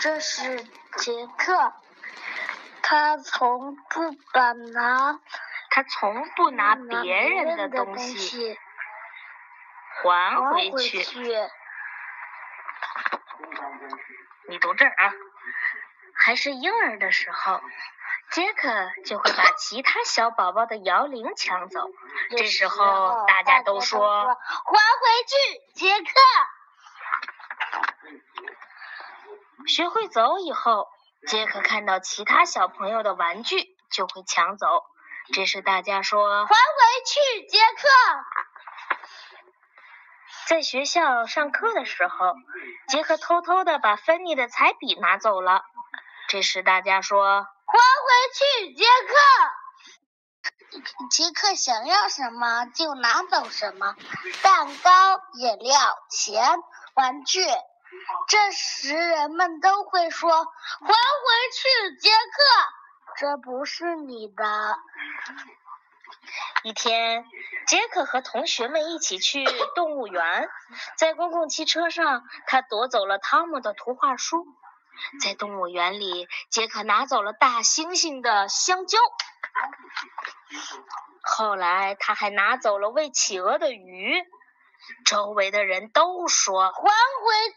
这是杰克，他从不把拿，他从不拿拿别人的东西还还回去。回去。你读这儿啊。还是婴儿的时候，杰克就会把其他小宝宝的摇铃抢走。这时候大家都说还回去，杰克。学会走以后，杰克看到其他小朋友的玩具就会抢走。这时大家说，还回去，杰克。在学校上课的时候，杰克偷偷的把芬妮的彩笔拿走了。这时大家说，还回去，杰克。杰克想要什么就拿走什么，蛋糕、饮料、钱、玩具。这时人们都会说：“还回去，杰克，这不是你的。一天，杰克和同学们一起去 动物园，在公共汽车上，他夺走了汤姆的图画书。在动物园里，杰克拿走了大猩猩的香蕉。后来，他还拿走了喂企鹅的鱼。周围的人都说：“还回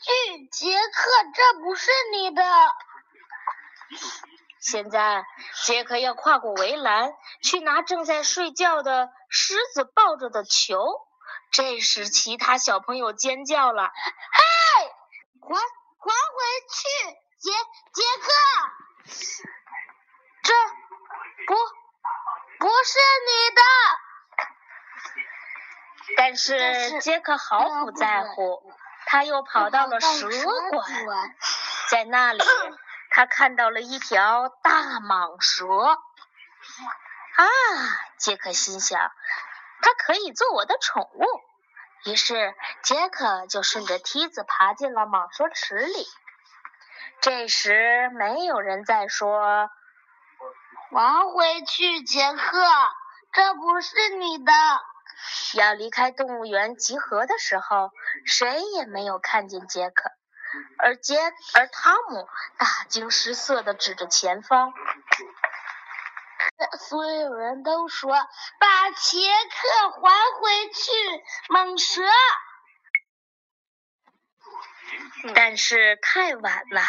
去，杰克，这不是你的。”现在，杰克要跨过围栏，去拿正在睡觉的狮子抱着的球。这时，其他小朋友尖叫了：“嘿，还还回去，杰杰克，这不不是你的。”但是杰克毫不在乎，他又跑到了蛇馆，在那里，他看到了一条大蟒蛇。啊，杰克心想，它可以做我的宠物。于是，杰克就顺着梯子爬进了蟒蛇池里。这时，没有人再说：“还回去，杰克，这不是你的。”要离开动物园集合的时候，谁也没有看见杰克，而杰而汤姆大惊失色的指着前方。所有人都说：“把杰克还回去，蟒蛇！”但是太晚了。